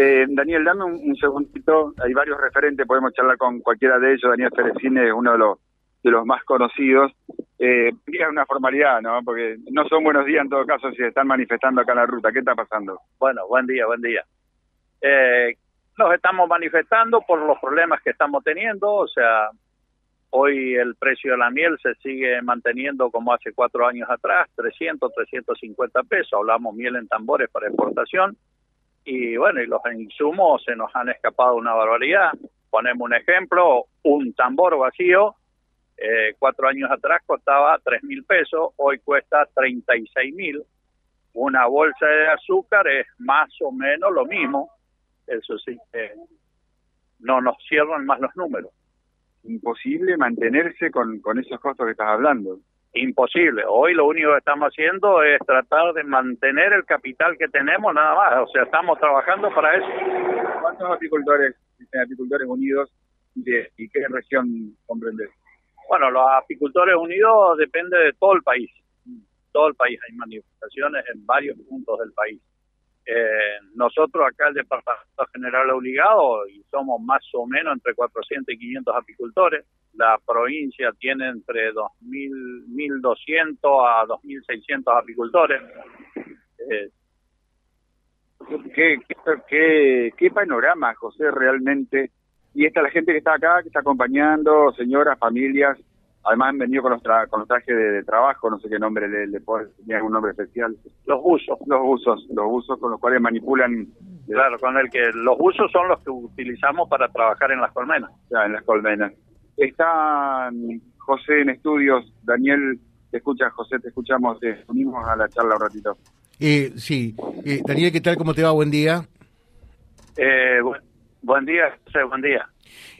Eh, Daniel, dame un, segundito. Hay varios referentes, podemos charlar con cualquiera de ellos. Daniel Ferecine es uno de los de los más conocidos. Eh, es una formalidad, ¿no? Porque no son buenos días en todo caso si están manifestando acá en la ruta. ¿Qué está pasando? Bueno, buen día, buen día. Eh, nos estamos manifestando por los problemas que estamos teniendo, o sea, hoy el precio de la miel se sigue manteniendo como hace cuatro años atrás, 300, 350 pesos, hablamos miel en tambores para exportación, y bueno, y los insumos se nos han escapado una barbaridad. Ponemos un ejemplo, un tambor vacío, eh, cuatro años atrás costaba tres mil pesos, hoy cuesta 36 mil. Una bolsa de azúcar es más o menos lo mismo, eso sí, no nos cierran más los números. Imposible mantenerse con, con esos costos que estás hablando. Imposible. Hoy lo único que estamos haciendo es tratar de mantener el capital que tenemos nada más. O sea, estamos trabajando para eso. ¿Cuántos apicultores, apicultores unidos de, y qué región comprendes? Bueno, los apicultores unidos depende de todo el país. Todo el país. Hay manifestaciones en varios puntos del país. Eh, nosotros acá el Departamento General Obligado y somos más o menos entre 400 y 500 apicultores. La provincia tiene entre 2.000, 1.200 a 2.600 apicultores. Eh, ¿Qué, qué, qué, panorama, José, realmente? Y esta la gente que está acá, que está acompañando, señoras, familias, Además han venido con los, con los trajes de, trabajo, no sé qué nombre le, le tiene algún nombre especial. Los buzos. Los buzos, los buzos con los cuales manipulan. Claro, con el que los buzos son los que utilizamos para trabajar en las colmenas. Ya, en las colmenas. Está José en estudios, Daniel, te escucha, José, te escuchamos, te unimos a la charla un ratito. Eh, sí, eh, Daniel, ¿qué tal? ¿Cómo te va? Buen día. Eh, buen día, José, buen día.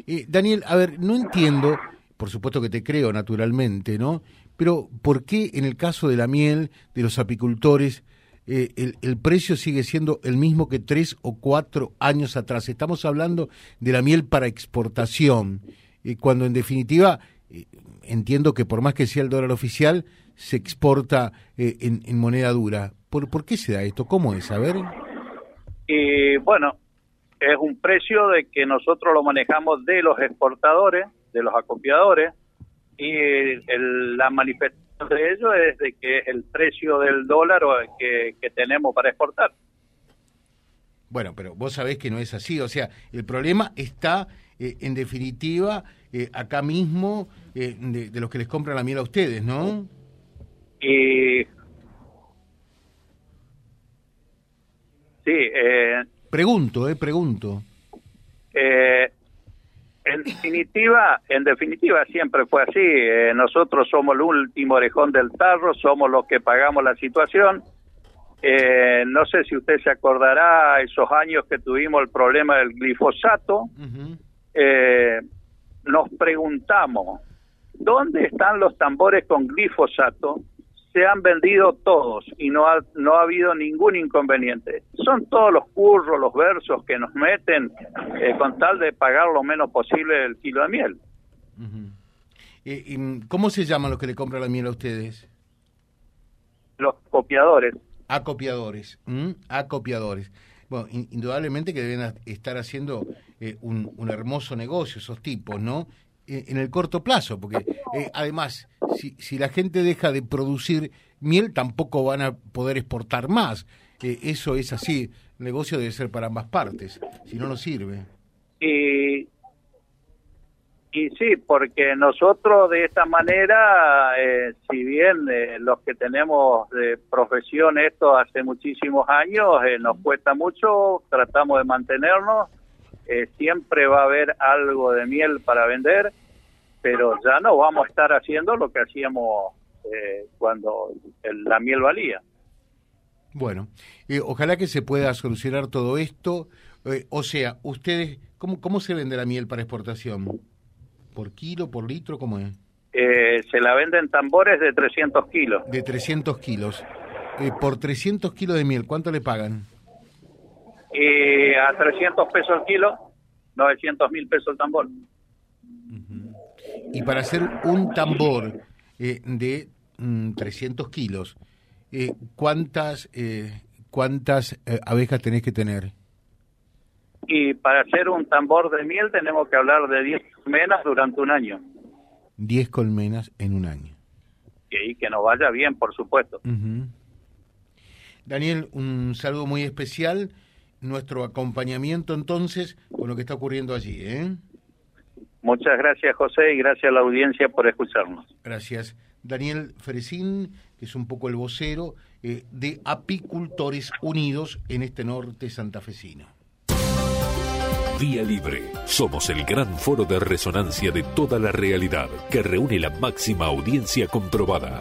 Eh, Daniel, a ver, no entiendo por supuesto que te creo naturalmente, ¿no? Pero ¿por qué en el caso de la miel, de los apicultores, eh, el, precio sigue siendo el mismo que tres o cuatro años atrás? Estamos hablando de la miel para exportación, y cuando en definitiva eh, entiendo que por más que sea el dólar oficial, se exporta eh, en, moneda dura. ¿Por, ¿Por qué se da esto? ¿Cómo es? A ver. bueno, es un precio de que nosotros lo manejamos de los exportadores de los acopiadores y la manifestación de ello es de que es el precio del dólar que, que tenemos para exportar. Bueno, pero vos sabés que no es así, o sea, el problema está eh, en definitiva eh, acá mismo eh, de, los que les compran la miel a ustedes, ¿no? Y... Sí, Pregunto, eh, pregunto. Eh, en definitiva, en definitiva siempre fue así. Eh, nosotros somos el último orejón del tarro, somos los que pagamos la situación. Eh, no sé si usted se acordará esos años que tuvimos el problema del glifosato. Eh, nos preguntamos, ¿dónde están los tambores con glifosato? Se han vendido todos y no ha, no ha habido ningún inconveniente. Son todos los curros, los versos que nos meten eh, con tal de pagar lo menos posible el kilo de miel. ¿Y, cómo se llaman los que le compran la miel a ustedes? Los copiadores. Acopiadores. Acopiadores. Bueno, indudablemente que deben estar haciendo eh, un, un hermoso negocio esos tipos, ¿no? Eh, en el corto plazo, porque eh, además, si, si la gente deja de producir miel, tampoco van a poder exportar más. Eh, eso es así, el negocio debe ser para ambas partes, si no, no sirve. Y, y sí, porque nosotros de esta manera, si bien los que tenemos de profesión esto hace muchísimos años, nos cuesta mucho, tratamos de mantenernos eh, siempre va a haber algo de miel para vender, pero ya no vamos a estar haciendo lo que hacíamos eh, cuando la miel valía. Bueno, eh, ojalá que se pueda solucionar todo esto. o sea, ustedes, ¿cómo, ¿cómo se vende la miel para exportación? ¿Por kilo, por litro? ¿Cómo es? se la venden tambores de 300 kilos. De 300 kilos. por 300 kilos de miel, ¿cuánto le pagan? Y a 300 pesos el kilo, 900 mil pesos el tambor. Y para hacer un tambor eh, de 300 mm, kilos, eh, ¿cuántas, eh, cuántas abejas tenés que tener? Y para hacer un tambor de miel tenemos que hablar de 10 colmenas durante un año. 10 colmenas en un año. Y que nos vaya bien, por supuesto. Daniel, un saludo muy especial. Nuestro acompañamiento entonces con lo que está ocurriendo allí. ¿eh? Muchas gracias, José, y gracias a la audiencia por escucharnos. Gracias. Daniel Fresín, que es un poco el vocero eh, de Apicultores Unidos en este norte santafesino. Vía Libre. Somos el gran foro de resonancia de toda la realidad que reúne la máxima audiencia comprobada.